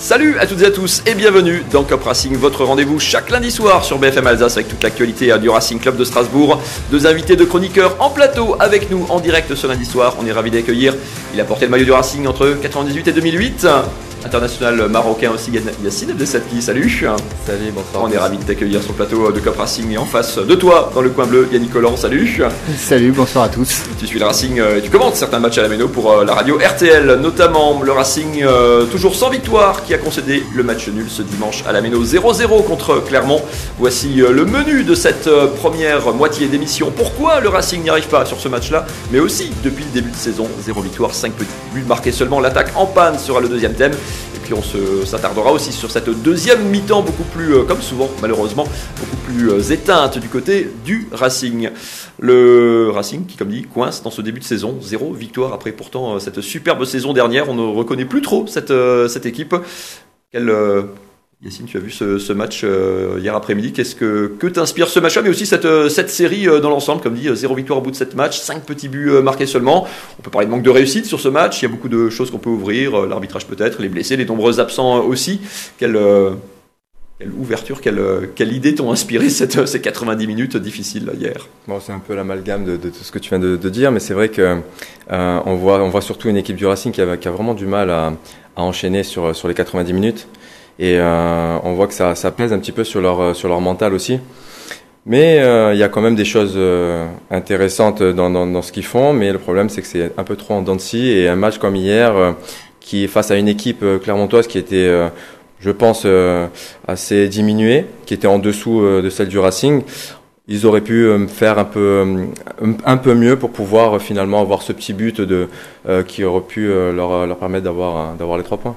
Salut à toutes et à tous et bienvenue dans Cop Racing, votre rendez-vous chaque lundi soir sur BFM Alsace avec toute l'actualité du Racing Club de Strasbourg. Deux invités de chroniqueurs en plateau avec nous en direct ce lundi soir. On est ravis d'accueillir. Il a porté le maillot du Racing entre 98 et 2008 international marocain aussi, Yacine Abdesadki. Salut. Salut, bonsoir. On est ravis de t'accueillir sur le plateau de Cop Racing et en face de toi, dans le coin bleu, Yannick Collant. Salut. Salut, bonsoir à tous. Tu suis le Racing euh, et tu commentes certains matchs à la Méno pour euh, la radio RTL, notamment le Racing euh, toujours sans victoire qui a concédé le match nul ce dimanche à la Méno 0-0 contre Clermont. Voici le menu de cette première moitié d'émission. Pourquoi le Racing n'y arrive pas sur ce match-là Mais aussi depuis le début de saison, 0 victoire, 5 petits buts marqués seulement. L'attaque en panne sera le deuxième thème. Puis on s'attardera aussi sur cette deuxième mi-temps beaucoup plus, euh, comme souvent malheureusement, beaucoup plus euh, éteinte du côté du Racing. Le Racing qui, comme dit, coince dans ce début de saison. Zéro victoire après pourtant euh, cette superbe saison dernière. On ne reconnaît plus trop cette, cette équipe. Quelle Yacine, tu as vu ce, match euh, hier après-midi. Qu'est-ce que, que t'inspire ce match-là, mais aussi cette, euh, cette série euh, dans l'ensemble Comme dit, zéro victoire au bout de sept matchs, cinq petits buts marqués seulement. On peut parler de manque de réussite sur ce match. Il y a beaucoup de choses qu'on peut ouvrir. L'arbitrage peut-être, les blessés, les nombreux absents aussi. Quelle, quelle ouverture, quelle, quelle idée t'ont inspiré cette, ces 90 minutes difficiles hier? Bon, c'est un peu l'amalgame de, tout ce que tu viens de, dire, mais c'est vrai que on voit, on voit surtout une équipe du Racing qui a, qui a vraiment du mal à, à enchaîner sur, sur les 90 minutes. Et euh, on voit que ça, ça pèse un petit peu sur leur, euh, sur leur mental aussi. Mais euh, il y a quand même des choses intéressantes dans, dans, dans ce qu'ils font. Mais le problème, c'est que c'est un peu trop en dents de. Et un match comme hier, qui est face à une équipe clermontoise qui était, je pense, assez diminuée, qui était en dessous de celle du Racing, ils auraient pu faire un peu, un peu mieux pour pouvoir finalement avoir ce petit but de, qui aurait pu leur, leur permettre d'avoir, d'avoir les trois points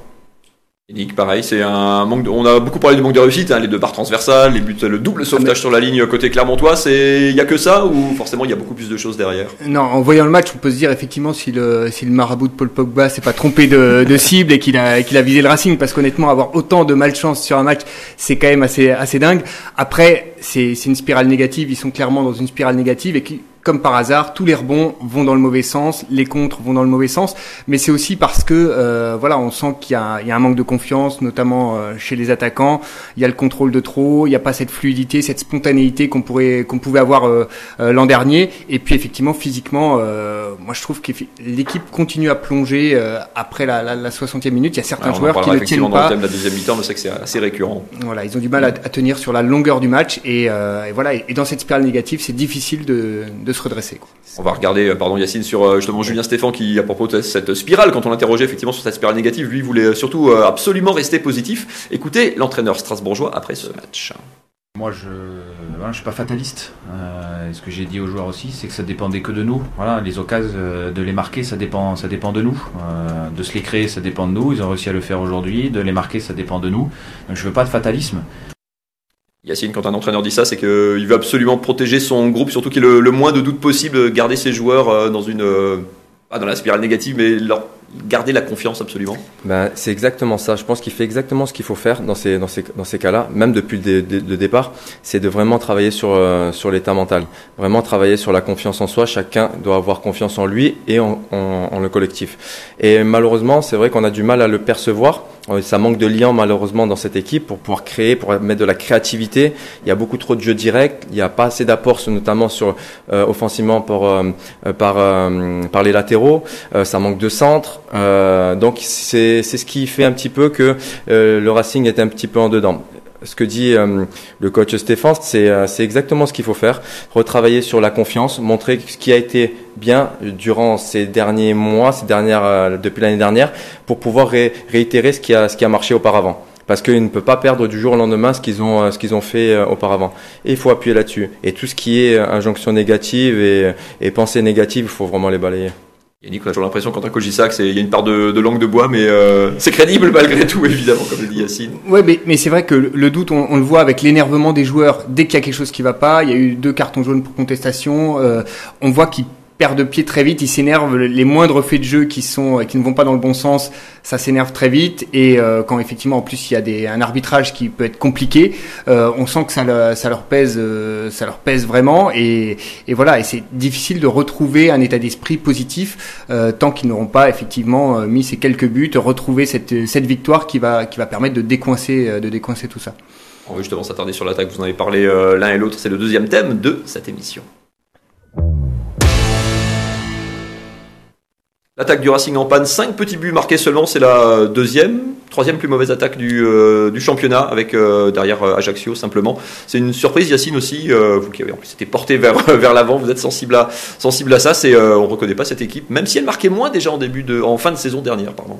pareil, c'est un manque. on a beaucoup parlé du manque de réussite, hein, les deux barres transversales, les buts, le double sauvetage ah, sur la ligne côté Clermontois. C'est, il y a que ça ou forcément il y a beaucoup plus de choses derrière? Non, en voyant le match, on peut se dire effectivement si le si le marabout de Paul Pogba s'est pas trompé de, de cible et qu'il a qu'il a visé le Racing, parce qu'honnêtement avoir autant de malchance sur un match, c'est quand même assez assez dingue. Après, c'est c'est une spirale négative. Ils sont clairement dans une spirale négative et qui comme par hasard, tous les rebonds vont dans le mauvais sens, les contres vont dans le mauvais sens, mais c'est aussi parce que euh, voilà, on sent qu'il y, y, a un manque de confiance, notamment euh, chez les attaquants. Il y a le contrôle de trop, il n'y a pas cette fluidité, cette spontanéité qu'on pourrait qu'on pouvait avoir euh, euh, l'an dernier. Et puis effectivement, physiquement, moi je trouve que l'équipe continue à plonger après la, la, la 60e minute. Il y a certains joueurs qui ne tiennent pas. Dans le thème de la deuxième mi-temps, mais c'est que c'est assez récurrent. Voilà, ils ont du mal à, à tenir sur la longueur du match et, et voilà. Et, dans cette spirale négative, c'est difficile de, de se redresser. On va regarder, euh, pardon Yacine, sur euh, justement Julien Stéphane qui, à propos de cette spirale, quand on l'interrogeait effectivement sur cette spirale négative, lui voulait euh, surtout absolument rester positif. Écoutez l'entraîneur strasbourgeois après ce match. Moi, je ne suis pas fataliste. ce que j'ai dit aux joueurs aussi, c'est que ça dépendait que de nous. Voilà, les occasions de les marquer, ça dépend, ça dépend de nous. de se les créer, ça dépend de nous. Ils ont réussi à le faire aujourd'hui. De les marquer, ça dépend de nous. Donc, je veux pas de fatalisme. Yacine, quand un entraîneur dit ça, c'est qu'il veut absolument protéger son groupe, surtout qu'il ait le, moins de doute possible, garder ses joueurs euh, dans une, euh, pas dans la spirale négative, mais leur garder la confiance absolument. Ben, c'est exactement ça. Je pense qu'il fait exactement ce qu'il faut faire dans ces, dans ces, dans ces cas-là, même depuis le, départ, c'est de vraiment travailler sur, euh, sur l'état mental, vraiment travailler sur la confiance en soi. Chacun doit avoir confiance en lui et en le collectif. Et malheureusement, c'est vrai qu'on a du mal à le percevoir ça manque de lien malheureusement dans cette équipe pour pouvoir créer, pour mettre de la créativité. Il y a beaucoup trop de jeux directs. Il n'y a pas assez d'apports, notamment sur euh, offensivement euh, euh, par, par les latéraux. ça manque de centre. donc c'est ce qui fait un petit peu que le Racing est un petit peu en dedans ce que dit euh, le coach Stéphane, euh, c'est exactement ce qu'il faut faire. Retravailler sur la confiance, montrer ce qui a été bien durant ces derniers mois, ces dernières, euh, depuis l'année dernière, pour pouvoir réitérer ce qui, a, ce qui a marché auparavant. Parce qu'ils ne peuvent pas perdre du jour au lendemain ce qu'ils ont, ce qu'ils ont fait auparavant. Et il faut appuyer là-dessus. Et tout ce qui est injonction négative et, et pensée négative, il faut vraiment les balayer. Yannick, on a toujours l'impression coach dit ça qu'il y a une part de, langue de bois, mais euh, c'est crédible malgré tout, évidemment, comme le dit Yacine. Ouais, mais, mais c'est vrai que le, doute, on, le voit avec l'énervement des joueurs dès qu'il y a quelque chose qui va pas. Il y a eu deux cartons jaunes pour contestation. Euh, on voit qu'ils perd de pied très vite, il s'énerve. Les moindres faits de jeu qui sont qui ne vont pas dans le bon sens, ça s'énerve très vite. Et euh, quand effectivement en plus il y a des, un arbitrage qui peut être compliqué, euh, on sent que ça, ça leur pèse, euh, ça leur pèse vraiment. Et, et voilà, et c'est difficile de retrouver un état d'esprit positif tant qu'ils n'auront pas effectivement mis ces quelques buts, retrouver cette, cette victoire qui va qui va permettre de décoincer de décoincer tout ça. On va justement s'attarder sur l'attaque. Vous en avez parlé l'un et l'autre. C'est le deuxième thème de cette émission. L'attaque du Racing en panne, 5 petits buts marqués seulement, c'est la deuxième, troisième plus mauvaise attaque du, euh, championnat avec euh, derrière euh, Ajaccio simplement. C'est une surprise Yacine aussi, vous qui avez en plus été porté vers, l'avant, vous êtes sensible à, ça, c'est on reconnaît pas cette équipe, même si elle marquait moins déjà en début de, en fin de saison dernière, pardon.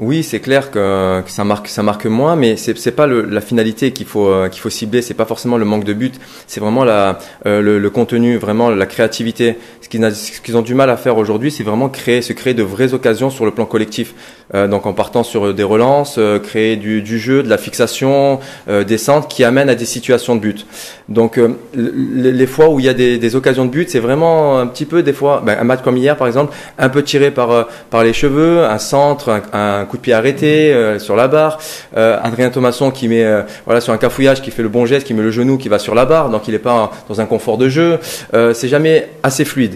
Oui, c'est clair que, ça marque ça marque moins, mais c'est c'est pas le, la finalité qu'il faut euh, qu'il faut cibler. C'est pas forcément le manque de but, c'est vraiment la euh, le, le, contenu, vraiment la créativité. Ce qu'ils ont du mal à faire aujourd'hui, c'est vraiment créer se créer de vraies occasions sur le plan collectif. Euh, donc en partant sur des relances, créer du, du, jeu, de la fixation, des centres qui amènent à des situations de but. Donc les, les, fois où il y a des, des occasions de but, c'est vraiment un petit peu des fois ben, un match comme hier par exemple, un peu tiré par par les cheveux, un centre, un coup de pied arrêté euh, sur la barre. Euh, Adrien Thomasson qui met euh, voilà sur un cafouillage, qui fait le bon geste, qui met le genou, qui va sur la barre, donc il n'est pas dans un confort de jeu. c'est jamais assez fluide.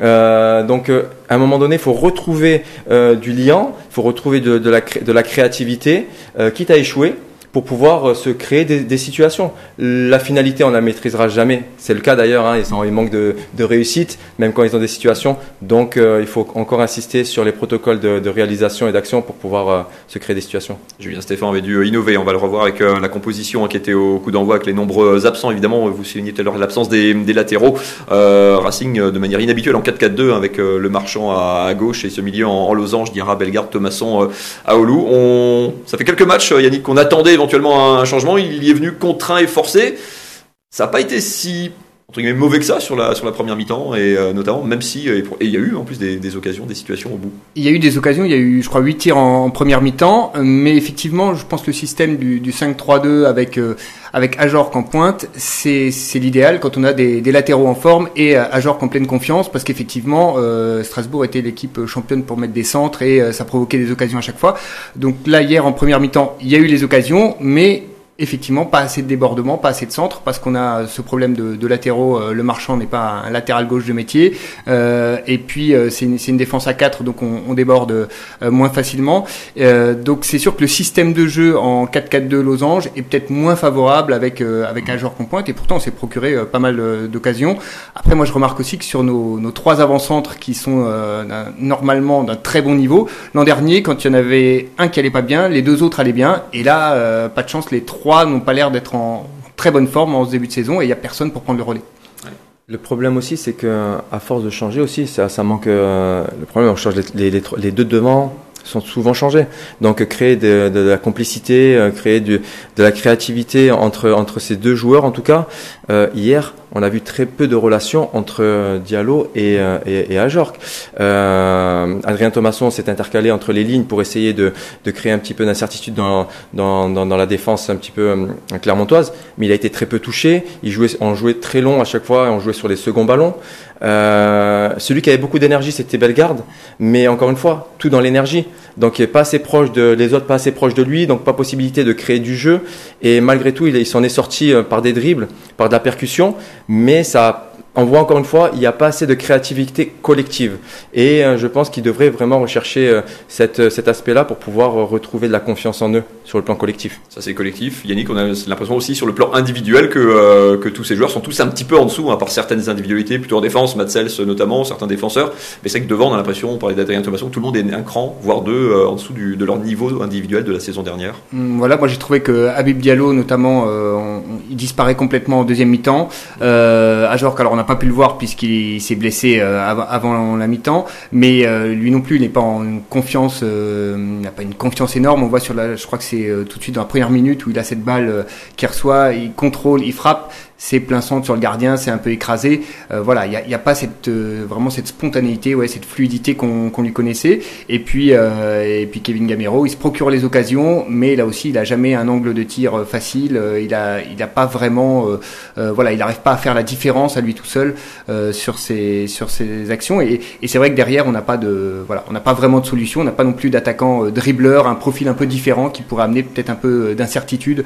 donc, à un moment donné, il faut retrouver du liant, il faut retrouver de la créativité, quitte à échouer pour pouvoir euh, se créer des, des, situations. La finalité, on la maîtrisera jamais. C'est le cas d'ailleurs, hein, ils, ils, manquent de, de, réussite, même quand ils ont des situations. Donc euh, il faut encore insister sur les protocoles de, de réalisation et d'action pour pouvoir euh, se créer des situations. Julien Stéphane avait dû innover, on va le revoir avec la composition qui était au coup d'envoi avec les nombreux absents. Évidemment, vous soulignez tout à l'heure l'absence des, des, latéraux. Racing de manière inhabituelle en 4-4-2 avec le marchand à, à, gauche et ce milieu en, en losange, Diarra, Bellegarde, Thomasson, Aoulou. On... Ça fait quelques matchs, Yannick, qu'on attendait éventuellement un changement, il y est venu contraint et forcé. Ça n'a pas été si mauvais que ça sur la, première mi-temps, et euh, notamment, même si euh, il y a eu en plus des, occasions, des situations au bout. Il y a eu des occasions, il y a eu, je crois, 8 tirs en, première mi-temps, mais effectivement, je pense que le système du, du 5-3-2 avec, euh, avec Ajorc en pointe, c'est l'idéal quand on a des, des, latéraux en forme et Ajorc en pleine confiance, parce qu'effectivement, Strasbourg était l'équipe championne pour mettre des centres et ça provoquait des occasions à chaque fois. Donc là, hier, en première mi-temps, il y a eu les occasions, mais effectivement pas assez de débordement, pas assez de centre, parce qu'on a ce problème de, de latéraux. Euh, le marchand n'est pas un latéral gauche de métier. Euh, et puis euh, c'est une, une, défense à 4, donc on, on déborde euh, moins facilement. donc c'est sûr que le système de jeu en 4-4-2 losange est peut-être moins favorable avec avec un joueur qu'on pointe. Et pourtant on s'est procuré pas mal d'occasions. Après moi je remarque aussi que sur nos, nos trois avant-centres qui sont normalement d'un très bon niveau, l'an dernier quand il y en avait un qui allait pas bien, les deux autres allaient bien. Et là pas de chance, les trois n'ont pas l'air d'être en très bonne forme en ce début de saison et il n'y a personne pour prendre le relais. Le problème aussi, c'est que à force de changer aussi, ça, ça manque. Euh, le problème, on change les, les, les, deux devant sont souvent changés. Donc créer de, de, la complicité, euh, créer de la créativité entre entre ces deux joueurs, en tout cas. Euh, hier, on a vu très peu de relations entre euh, Diallo et, euh, et, et Ajorc. Euh, Adrien Thomasson s'est intercalé entre les lignes pour essayer de, de créer un petit peu d'incertitude dans, dans, dans, dans, la défense un petit peu clermontoise, mais il a été très peu touché. Il jouait, on jouait très long à chaque fois, on jouait sur les seconds ballons. Euh, celui qui avait beaucoup d'énergie, c'était Bellegarde, mais encore une fois, tout dans l'énergie. Donc pas assez proche de les autres, pas assez proche de lui, donc pas possibilité de créer du jeu. Et malgré tout, il, il s'en est sorti par des dribbles, par de la percussion mais ça on voit encore une fois, il n'y a pas assez de créativité collective. Et euh, je pense qu'ils devraient vraiment rechercher euh, cette, euh, cet aspect-là pour pouvoir retrouver de la confiance en eux sur le plan collectif. Ça c'est collectif. Yannick, on a l'impression aussi sur le plan individuel que, que tous ces joueurs sont tous un petit peu en dessous, à hein, part certaines individualités, plutôt en défense, Matsels notamment, certains défenseurs. Mais c'est que devant, on a l'impression, on parlait d'Adrien Thomasson, tout le monde est un cran, voire deux, en dessous du, de leur niveau individuel de la saison dernière. Hum, voilà, moi j'ai trouvé que Habib Diallo notamment, il disparaît complètement en deuxième mi-temps. Euh, Ajorc, alors on n'a pas pu le voir puisqu'il s'est blessé euh, avant, la mi-temps, mais euh, lui non plus, il n'est pas en confiance, euh, il n'a pas une confiance énorme. On voit sur la, je crois que c'est tout de suite dans la première minute où il a cette balle qu'il reçoit, il contrôle, il frappe c'est plein centre sur le gardien, c'est un peu écrasé. Euh, voilà, il n'y a, a, pas cette euh, vraiment cette spontanéité, ouais, cette fluidité qu'on lui connaissait. Et puis euh, et puis Kevin Gamero, il se procure les occasions, mais là aussi, il a jamais un angle de tir facile. il a il a pas vraiment, voilà, il n'arrive pas à faire la différence à lui tout seul sur ses sur ses actions. Et, et c'est vrai que derrière, on n'a pas de voilà, on n'a pas vraiment de solution. On n'a pas non plus d'attaquant dribbleur, un profil un peu différent qui pourrait amener peut-être un peu d'incertitude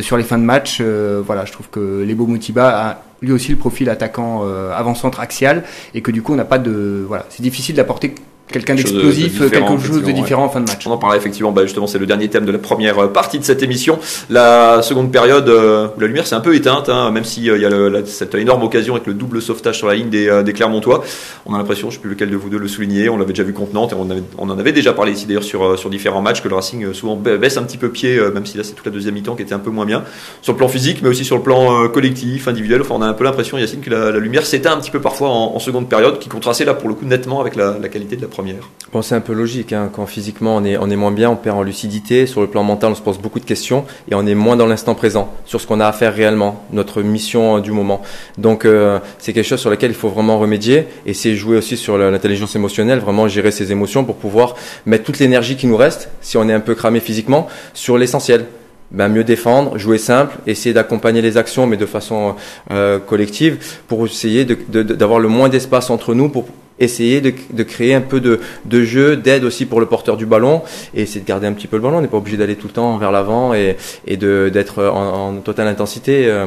sur les fins de match. voilà, je trouve que les beaux Moutiba a lui aussi le profil attaquant euh, avant-centre axial et que du coup on n'a pas de voilà. C'est difficile d'apporter quelqu'un d'explosif, quelque chose de différent en fin de match. On en parlait effectivement, bah justement c'est le dernier thème de la première euh, partie de cette émission. La seconde période euh, où la lumière s'est un peu éteinte, hein, même s'il il y a le, cette énorme occasion avec le double sauvetage sur la ligne des, euh, des Clermontois. On a l'impression, je ne sais plus lequel de vous deux le souligner, on l'avait déjà vu contre Nantes et on, avait, on en avait déjà parlé ici d'ailleurs sur, sur différents matchs que le Racing souvent baisse un petit peu pied, même si là c'est toute la deuxième mi-temps qui était un peu moins bien, sur le plan physique mais aussi sur le plan collectif, individuel. Enfin on a un peu l'impression Yacine que la, lumière s'éteint un petit peu parfois en, seconde période qui contrastait là pour le coup nettement avec la, la qualité de la première. Bon, c'est un peu logique. Hein. Quand physiquement on est, on est moins bien, on perd en lucidité. Sur le plan mental, on se pose beaucoup de questions et on est moins dans l'instant présent, sur ce qu'on a à faire réellement, notre mission euh, du moment. Donc euh, c'est quelque chose sur lequel il faut vraiment remédier et c'est jouer aussi sur l'intelligence émotionnelle, vraiment gérer ses émotions pour pouvoir mettre toute l'énergie qui nous reste, si on est un peu cramé physiquement, sur l'essentiel. Ben, mieux défendre, jouer simple, essayer d'accompagner les actions, mais de façon euh, collective, pour essayer d'avoir le moins d'espace entre nous pour essayer de, de, créer un peu de, de jeu, d'aide aussi pour le porteur du ballon, et essayer de garder un petit peu le ballon. On n'est pas obligé d'aller tout le temps vers l'avant et, et d'être en, totale intensité euh,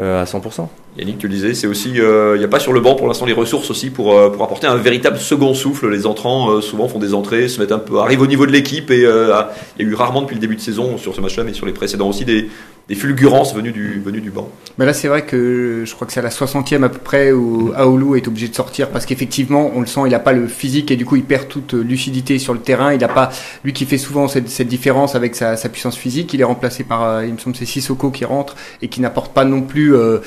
euh, à 100%. Yannick, tu le disais, c'est aussi, euh, il n'y a pas sur le banc pour l'instant les ressources aussi pour, euh, pour apporter un véritable second souffle. Les entrants souvent font des entrées, se mettent un peu, arrivent au niveau de l'équipe et il y a eu rarement depuis le début de saison sur ce match-là, mais sur les précédents aussi des, des fulgurances venues du, venues du banc. Mais là, c'est vrai que je crois que c'est à la 60e à peu près où Aoulou est obligé de sortir parce qu'effectivement, on le sent, il n'a pas le physique et du coup, il perd toute lucidité sur le terrain. Il n'a pas, lui qui fait souvent cette, différence avec sa, sa, puissance physique, il est remplacé par, euh, il me semble, c'est Sissoko qui rentre et qui n'apporte pas non plus. Euh,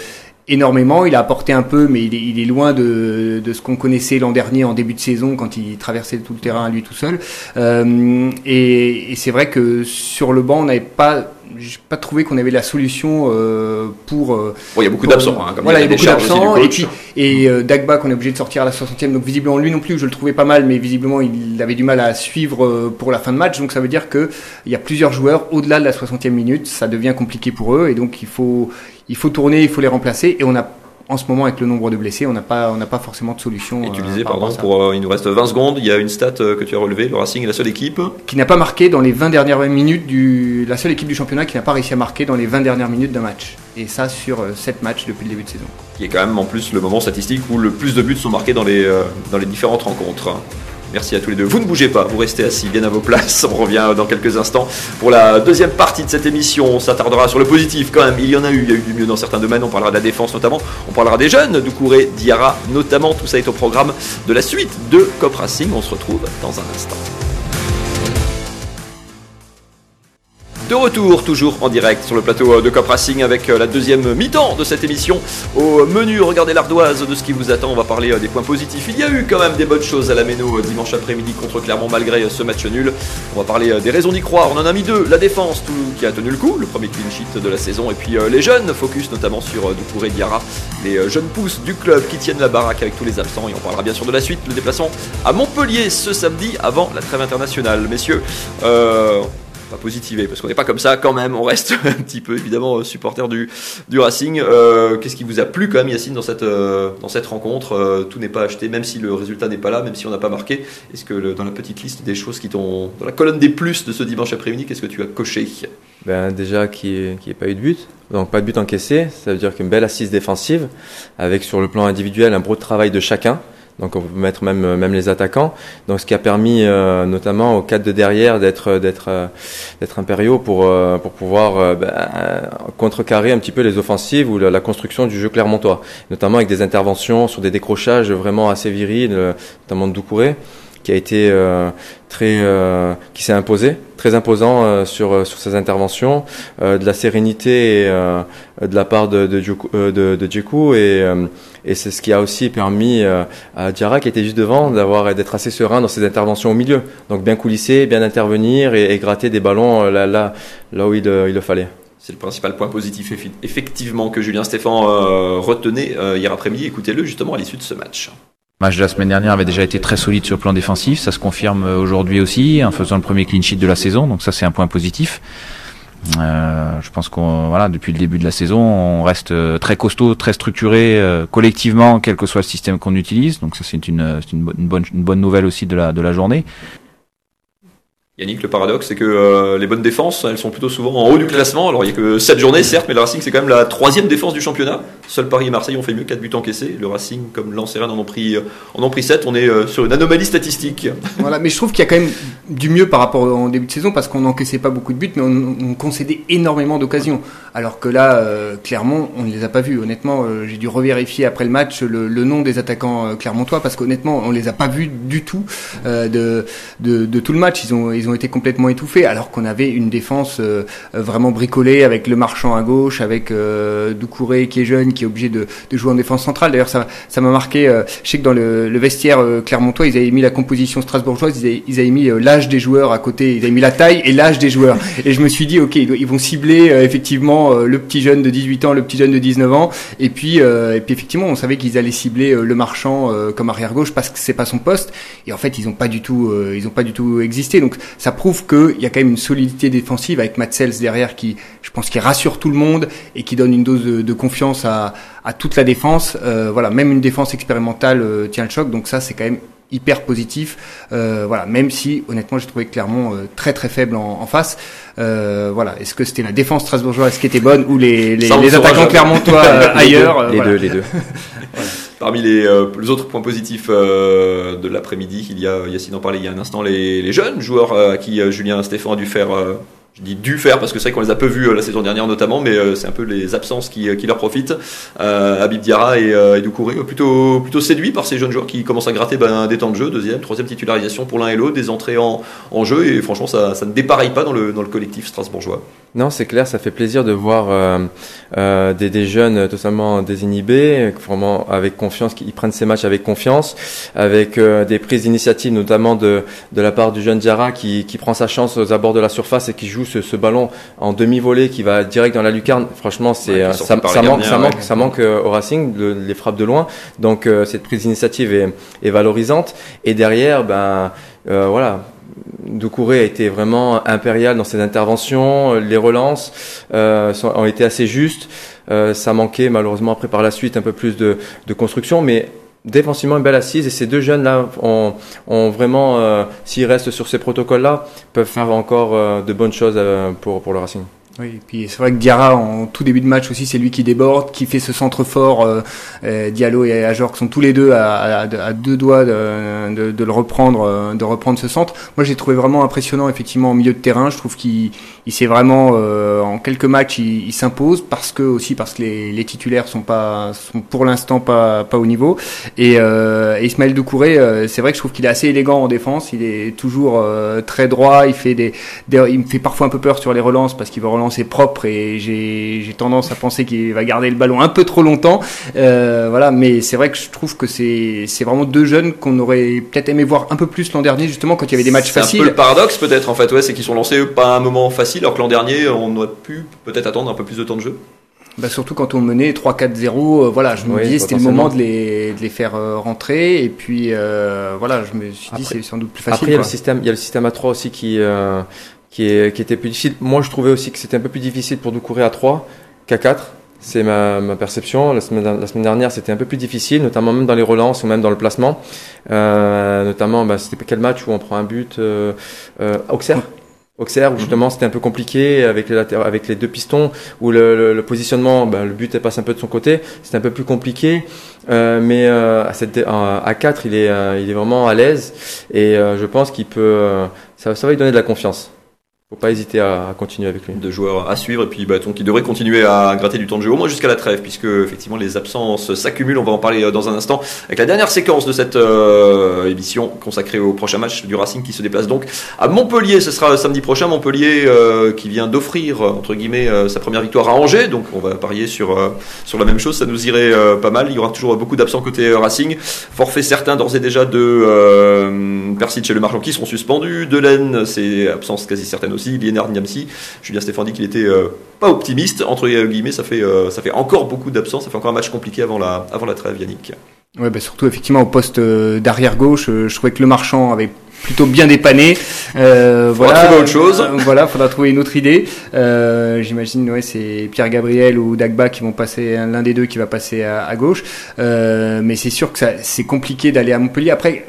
énormément. Il a apporté un peu, mais il est, il est loin de, de ce qu'on connaissait l'an dernier en début de saison quand il traversait tout le terrain à lui tout seul. Euh, et, et c'est vrai que sur le banc, on n'avait pas j'ai pas trouvé qu'on avait la solution euh, pour. Euh, il y a beaucoup d'absents. Hein, voilà, il y a, beaucoup d'absents. Et puis et euh, Dagba qu'on est obligé de sortir à la 60e. Donc visiblement lui non plus, je le trouvais pas mal, mais visiblement il avait du mal à suivre euh, pour la fin de match. Donc ça veut dire que il y a plusieurs joueurs au-delà de la 60e minute, ça devient compliqué pour eux et donc il faut il faut tourner, il faut les remplacer et on a en ce moment, avec le nombre de blessés, on n'a pas, on n'a pas forcément de solution. Et tu disais, euh, pardon, pour, euh, il nous reste 20 secondes, il y a une stat euh, que tu as relevée, le Racing est la seule équipe qui n'a pas marqué dans les 20 dernières minutes du, la seule équipe du championnat qui n'a pas réussi à marquer dans les 20 dernières minutes d'un match. Et ça sur 7 matchs depuis le début de saison. Qui est quand même en plus le moment statistique où le plus de buts sont marqués dans les, dans les différentes rencontres. Merci à tous les deux. Vous ne bougez pas, vous restez assis bien à vos places. On revient dans quelques instants pour la deuxième partie de cette émission. On s'attardera sur le positif quand même. Il y en a eu, il y a eu du mieux dans certains domaines. On parlera de la défense notamment. On parlera des jeunes, Doucouré, Diarra notamment. Tout ça est au programme de la suite de Cop Racing. On se retrouve dans un instant. De retour, toujours en direct sur le plateau de Cop Racing avec euh, la deuxième mi-temps de cette émission. Au menu, regardez l'ardoise de ce qui vous attend. On va parler euh, des points positifs. Il y a eu quand même des bonnes choses à la Méno euh, dimanche après-midi contre Clermont malgré ce match nul. On va parler des raisons d'y croire. On en a mis deux. La défense tout, qui a tenu le coup, le premier clean sheet de la saison. Et puis les jeunes, focus notamment sur Doucouré Diarra, les jeunes pousses du club qui tiennent la baraque avec tous les absents. Et on parlera bien sûr de la suite, le déplacement à Montpellier ce samedi avant la trêve internationale. Messieurs, euh, pas positiver parce qu'on n'est pas comme ça quand même. On reste un petit peu évidemment supporter du, du Racing. Euh, Qu'est-ce qui vous a plu quand même, Yacine, dans cette, euh, dans cette rencontre? Euh, Tout n'est pas acheté, même si le résultat n'est pas là, même si on n'a pas marqué. Est-ce que dans la petite liste des choses qui t'ont. Dans la colonne des plus de ce dimanche après-midi, qu'est-ce que tu as coché? Ben, Déjà qu'il n'y ait, pas eu de but. Donc pas de but encaissé. Ça veut dire qu'une belle assise défensive avec sur le plan individuel un beau travail de chacun. Donc on peut mettre même euh, même les attaquants. Donc ce qui a permis euh, notamment aux quatre de derrière d'être d'être euh, d'être impériaux pour pour pouvoir ben, contrecarrer un petit peu les offensives ou la, construction du jeu clermontois, notamment avec des interventions sur des décrochages vraiment assez virils, notamment de Doucouré qui a été très qui s'est imposé très imposant sur sur ses interventions de la sérénité de la part de de, de, de Djekou et et c'est ce qui a aussi permis euh, à Diarra, qui était juste devant, d'avoir d'être assez serein dans ses interventions au milieu. Donc bien coulisser, bien intervenir et, gratter des ballons euh, là, là, là où il, euh, il le fallait. C'est le principal point positif effectivement que Julien Stéphan euh, retenait euh, hier après-midi. Écoutez-le justement à l'issue de ce match. Le match de la semaine dernière avait déjà été très solide sur le plan défensif, ça se confirme aujourd'hui aussi en faisant le premier clean sheet de la saison, donc ça c'est un point positif. Euh, je pense qu'on voilà depuis le début de la saison, on reste très costaud, très structuré collectivement, quel que soit le système qu'on utilise. Donc ça c'est une, une, bonne, une bonne nouvelle aussi de la de la journée. Yannick, le paradoxe, c'est que euh, les bonnes défenses, elles sont plutôt souvent en haut du classement. Alors il n'y a que 7 journées, certes, mais le Racing, c'est quand même la troisième défense du championnat. Seul Paris et Marseille ont fait mieux, 4 buts encaissés. Le Racing, comme Lens et Rennes en ont pris, en ont pris 7. On est euh, sur une anomalie statistique. Voilà, mais je trouve qu'il y a quand même du mieux par rapport au début de saison, parce qu'on n'encaissait pas beaucoup de buts, mais on, concédait énormément d'occasions. Alors que là, euh, Clermont, on ne les a pas vus. Honnêtement, j'ai dû revérifier après le match le, nom des attaquants clermontois, parce qu'honnêtement, on les a pas vus du tout de, tout le match. Ont été complètement étouffés alors qu'on avait une défense euh, vraiment bricolée avec le marchand à gauche, avec euh, Doucouré qui est jeune, qui est obligé de, jouer en défense centrale. D'ailleurs, ça, ça m'a marqué. Euh, je sais que dans le, vestiaire clermontois, ils avaient mis la composition strasbourgeoise, ils avaient, mis l'âge des joueurs à côté, ils avaient mis la taille et l'âge des joueurs. Et je me suis dit, ok, ils vont cibler effectivement le petit jeune de 18 ans, le petit jeune de 19 ans, et puis, et puis effectivement, on savait qu'ils allaient cibler le marchand comme arrière gauche parce que c'est pas son poste. Et en fait, ils ont pas du tout, ils ont pas du tout existé. Donc, ça prouve que il y a quand même une solidité défensive avec Matt derrière qui, je pense, qui rassure tout le monde et qui donne une dose de, confiance à, toute la défense. Euh, voilà, même une défense expérimentale euh, tient le choc, donc ça c'est quand même hyper positif. Euh, voilà, même si honnêtement j'ai trouvé Clermont très très faible en, face. voilà, est-ce que c'était la défense strasbourgeoise qui était bonne ou les, les, attaquants clermontois ailleurs Les deux, les deux. Parmi les, euh, les, autres points positifs euh, de l'après-midi, il y a, Yacine en parlait il y a un instant, les, jeunes joueurs euh, à qui Julien Stéphane a dû faire je dis dû faire parce que c'est vrai qu'on les a peu vus la saison dernière notamment, mais c'est un peu les absences qui, leur profitent. Habib Diarra et, et Doucouré, plutôt, plutôt séduits par ces jeunes joueurs qui commencent à gratter ben, des temps de jeu, deuxième, troisième titularisation pour l'un et l'autre, des entrées en, jeu, et franchement ça, ne dépareille pas dans le collectif strasbourgeois. Non, c'est clair, ça fait plaisir de voir euh, euh, des, des, jeunes totalement désinhibés, vraiment avec confiance, qui prennent ces matchs avec confiance, avec euh, des prises d'initiative, notamment de, de la part du jeune Diarra qui, qui prend sa chance aux abords de la surface et qui joue ce, ce ballon en demi-volée qui va direct dans la lucarne. Franchement, c'est ça, ça, manque, ça, manque, ça manque au Racing, les frappes de loin. Donc cette prise d'initiative est, est, valorisante. Et derrière, ben voilà Doucouré a été vraiment impérial dans ses interventions, les relances euh, ont été assez justes. Euh, ça manquait malheureusement après par la suite un peu plus de, de construction, mais défensivement une belle assise et ces deux jeunes là ont, ont vraiment, euh, s'ils restent sur ces protocoles là, peuvent faire encore euh, de bonnes choses euh, pour, pour le Racing. Oui, et puis c'est vrai que Diarra en tout début de match aussi, c'est lui qui déborde, qui fait ce centre fort. Euh, Diallo et Ajorc sont tous les deux à, à, deux doigts de, de, de, le reprendre, euh, de reprendre ce centre. Moi, j'ai trouvé vraiment impressionnant effectivement au milieu de terrain. Je trouve qu'il il s'est vraiment euh, en quelques matchs, il, il s'impose parce que aussi parce que les, les titulaires sont pas sont pour l'instant pas pas au niveau. Et, euh, Ismaël Doucouré, c'est vrai que je trouve qu'il est assez élégant en défense. Il est toujours très droit. Il fait des, des, il me fait parfois un peu peur sur les relances parce qu'il veut relancer c'est propre et j'ai tendance à penser qu'il va garder le ballon un peu trop longtemps. Euh, voilà, mais c'est vrai que je trouve que c'est vraiment deux jeunes qu'on aurait peut-être aimé voir un peu plus l'an dernier, justement quand il y avait des matchs faciles. C'est un peu le paradoxe peut-être en fait, ouais, c'est qu'ils sont lancés pas à un moment facile, alors que l'an dernier on aurait pu peut-être attendre un peu plus de temps de jeu. Bah surtout quand on menait 3-4-0, euh, voilà, je me disais c'était le moment de les, de les faire euh, rentrer et puis voilà, je me suis dit c'est sans doute plus facile. Après il y a le système, il y a le système à 3 aussi qui qui, est, qui était plus difficile. Moi, je trouvais aussi que c'était un peu plus difficile pour nous courir à 3 qu'à 4. C'est ma, ma, perception. La semaine, la semaine dernière, c'était un peu plus difficile, notamment même dans les relances ou même dans le placement. Euh, notamment, bah, c'était quel match où on prend un but euh, euh, Auxerre? Auxerre, où justement c'était un peu compliqué avec les, avec les deux pistons, où le, le, positionnement, bah, le but passe un peu de son côté, c'était un peu plus compliqué, euh, mais euh, à, cette, à 4 il est, euh, il est vraiment à l'aise. Et euh, je pense qu'il peut, ça, ça va lui donner de la confiance pas hésiter à, continuer avec lui. De joueurs à suivre et puis bah, qui devrait continuer à gratter du temps de jeu au moins jusqu'à la trêve puisque effectivement les absences s'accumulent. On va en parler euh, dans un instant avec la dernière séquence de cette euh, émission consacrée au prochain match du Racing qui se déplace donc à Montpellier. Ce sera samedi prochain. Montpellier euh, qui vient d'offrir entre guillemets sa première victoire à Angers. Donc on va parier sur sur la même chose. Ça nous irait pas mal. Il y aura toujours beaucoup d'absents côté Racing. Forfait certains d'ores et déjà de Persic et le Marchand qui seront suspendus. Delaine, c'est absence quasi certaine aussi Niamsi, Liénard Niamsi. Julien Stéphane dit qu'il était pas optimiste, entre guillemets, ça fait, ça fait encore beaucoup d'absence, ça fait encore un match compliqué avant la, avant la trêve, Yannick. Ouais, bah surtout effectivement au poste d'arrière gauche, je trouvais que le marchand avait plutôt bien dépanné. Euh, voilà, trouver autre chose. Euh, voilà, faudra trouver une autre idée. Euh, J'imagine, ouais, c'est Pierre Gabriel ou Dagba qui vont passer, l'un des deux qui va passer à, à gauche. Euh, mais c'est sûr que c'est compliqué d'aller à Montpellier. Après,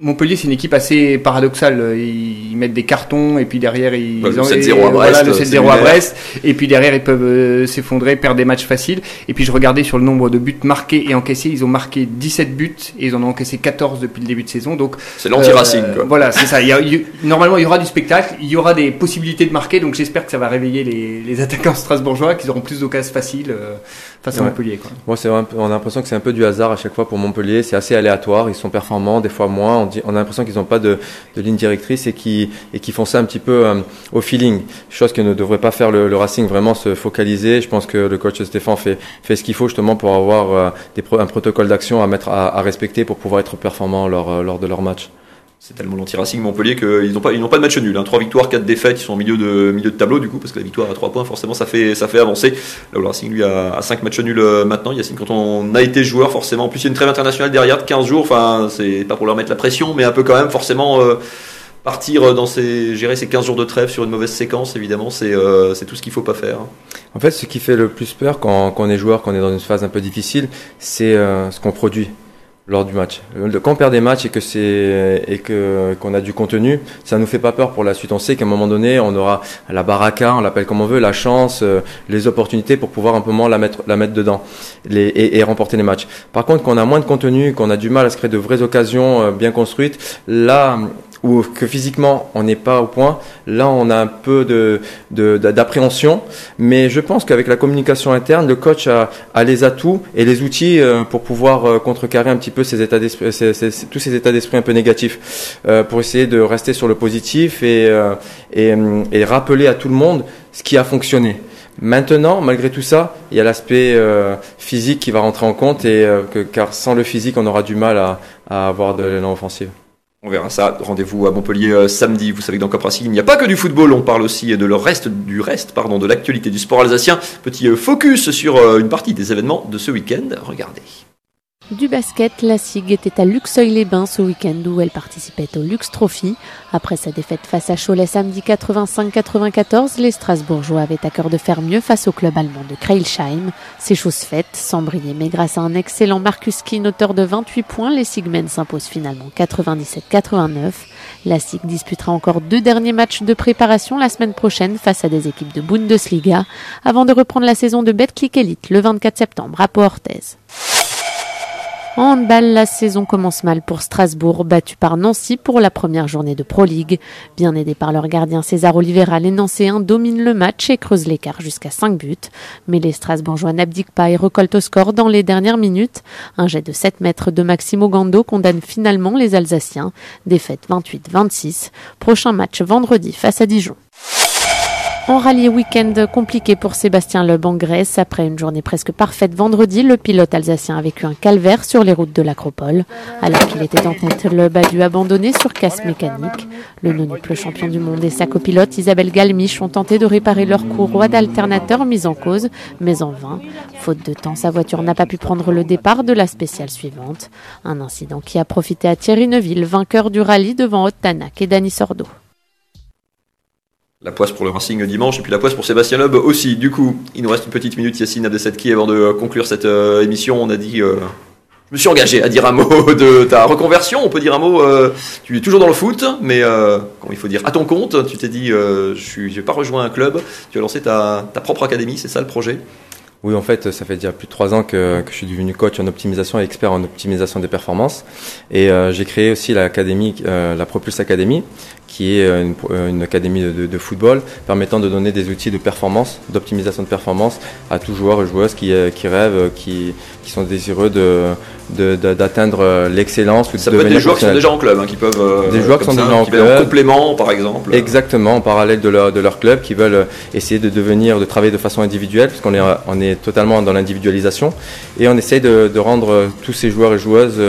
Montpellier, c'est une équipe assez paradoxale. Ils mettent des cartons et puis derrière ils le 7-0 à Brest, le 7-0 à Brest et puis derrière ils peuvent euh, s'effondrer, perdre des matchs faciles. Et puis je regardais sur le nombre de buts marqués et encaissés, ils ont marqué 17 buts et ils en ont encaissé 14 depuis le début de saison. Donc c'est l'anti-racing. Euh, voilà, c'est ça. normalement, il y aura du spectacle, il y aura des possibilités de marquer. Donc j'espère que ça va réveiller les, les attaquants strasbourgeois, qu'ils auront plus d'occasions faciles euh, face à Montpellier. Quoi. Moi, c'est on a l'impression que c'est un peu du hasard à chaque fois pour Montpellier. C'est assez aléatoire. Ils sont performants, des fois moins on, a l'impression qu'ils n'ont pas de, ligne directrice et qui et qui font ça un petit peu euh, au feeling, chose que ne devrait pas faire le, Racing vraiment se focaliser. Je pense que le coach Stéphane fait fait ce qu'il faut justement pour avoir euh, un protocole d'action à mettre à, respecter pour pouvoir être performant lors euh, lors de leur match. C'est tellement l'anti-Racing Montpellier qu'ils n'ont pas, pas de match nul. Hein. 3 victoires, 4 défaites, ils sont au milieu de, milieu de tableau du coup, parce que la victoire à 3 points, forcément, ça fait, ça fait avancer. Là où le Racing, lui, a, a 5 matchs nuls euh, maintenant. Yacine, quand on a été joueur, forcément, en plus, il y a une trêve internationale derrière de 15 jours. Enfin, c'est pas pour leur mettre la pression, mais un peu quand même, forcément. Euh, partir dans ces, gérer ces 15 jours de trêve sur une mauvaise séquence, évidemment, c'est euh, tout ce qu'il faut pas faire. En fait, ce qui fait le plus peur quand, on est joueur, quand on est dans une phase un peu difficile, c'est euh, ce qu'on produit lors du match. Quand on perd des matchs et que c'est et que qu'on a du contenu, ça nous fait pas peur pour la suite. On sait qu'à un moment donné, on aura la baraka, on l'appelle comme on veut, la chance, euh, les opportunités pour pouvoir un peu moins la mettre la mettre dedans les, et, et, remporter les matchs. Par contre, quand on a moins de contenu, qu'on a du mal à se créer de vraies occasions euh, bien construites, là ou que physiquement on n'est pas au point, là on a un peu de, d'appréhension. Mais je pense qu'avec la communication interne, le coach a, a, les atouts et les outils euh, pour pouvoir euh, contrecarrer un petit peu ces états d'esprit, tous ces états d'esprit un peu négatifs, euh, pour essayer de rester sur le positif et, et, et, rappeler à tout le monde ce qui a fonctionné. Maintenant, malgré tout ça, il y a l'aspect physique qui va rentrer en compte et que, car sans le physique, on aura du mal à, à avoir de l'élan offensif. On verra ça. Rendez-vous à Montpellier euh, samedi. Vous savez que dans Cop il n'y a pas que du football. On parle aussi de le reste, du reste, pardon, de l'actualité du sport alsacien. Petit euh, focus sur euh, une partie des événements de ce week-end. Regardez. Du basket, la SIG était à Luxeuil-les-Bains ce week-end où elle participait au Lux Trophy. Après sa défaite face à Cholet samedi 85-94, les Strasbourgeois avaient à cœur de faire mieux face au club allemand de Kreilsheim. C'est chose faite, sans briller, mais grâce à un excellent Marcus Keane, auteur de 28 points, les Sigmen s'imposent finalement 97-89. La SIG disputera encore deux derniers matchs de préparation la semaine prochaine face à des équipes de Bundesliga, avant de reprendre la saison de Betclic Elite le 24 septembre à Pau-Orthez. En handball, la saison commence mal pour Strasbourg, battu par Nancy pour la première journée de Pro League. Bien aidé par leur gardien César Oliveira, les Nancéens dominent le match et creusent l'écart jusqu'à 5 buts. Mais les Strasbourgeois n'abdiquent pas et recoltent au score dans les dernières minutes. Un jet de 7 mètres de Maximo Gando condamne finalement les Alsaciens. Défaite 28-26. Prochain match vendredi face à Dijon. En rallye week-end compliqué pour Sébastien Loeb en Grèce. Après une journée presque parfaite vendredi, le pilote alsacien a vécu un calvaire sur les routes de l'Acropole. Alors qu'il était en tête, Loeb a dû abandonner sur casse mécanique. Le non-plus champion du monde et sa copilote Isabelle Galmiche ont tenté de réparer leur courroie d'alternateur mise en cause, mais en vain. Faute de temps, sa voiture n'a pas pu prendre le départ de la spéciale suivante. Un incident qui a profité à Thierry Neuville, vainqueur du rallye devant Ottanak et Dani Sordo. La poisse pour le Racing dimanche et puis la poisse pour Sébastien Loeb aussi. Du coup, il nous reste une petite minute, Yacine Abdesetki, avant de euh, conclure cette euh, émission. On a dit. Euh, je me suis engagé à dire un mot de ta reconversion. On peut dire un mot. tu es toujours dans le foot, mais quand il faut dire à ton compte, tu t'es dit je n'ai pas rejoint un club. Tu as lancé ta, propre académie, c'est ça le projet? Oui, en fait, ça fait déjà plus de trois ans que, que, je suis devenu coach en optimisation et expert en optimisation des performances. Et j'ai créé aussi l'académie, la Propulse Academy, qui est euh, une, euh, une académie de, de, football permettant de donner des outils de performance, d'optimisation de performance à tous joueurs et joueuses qui, euh, qui rêvent, qui, qui sont désireux de, d'atteindre l'excellence. Ça peut être des joueurs qui sont déjà en club, hein, qui peuvent. Des joueurs qui sont déjà en club. En complément, par exemple. Exactement, en parallèle de leur, de leur club, qui veulent essayer de devenir, de travailler de façon individuelle, parce qu'on est, on est totalement dans l'individualisation. Et on essaye de, de, rendre tous ces joueurs et joueuses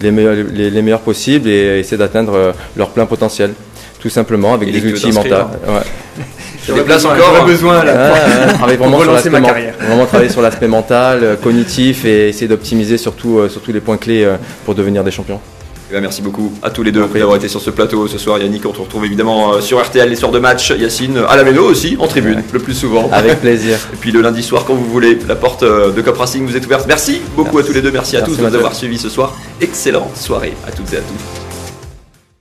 les meilleurs, les, les meilleurs possibles et essayer d'atteindre leur plein potentiel tout simplement avec des outils mentaux. J'aurais places encore. J'aurais besoin là. Ouais, travailler vraiment, sur relancer l'aspect ma carrière. vraiment travailler sur l'aspect mental, euh, cognitif et essayer d'optimiser surtout, euh, surtout les points clés euh, pour devenir des champions. Eh ben, merci beaucoup à tous les deux d'avoir été sur ce plateau ce soir. Yannick, on te retrouve évidemment sur RTL les soirs de match. Yacine à la Méno aussi, en tribune, le plus souvent. Avec plaisir. Et puis le lundi soir, quand vous voulez, la porte de Cop Racing vous est ouverte. Merci beaucoup Merci. à tous les deux. Merci à Merci, tous de nous avoir suivis ce soir. Excellente soirée à toutes et à tous.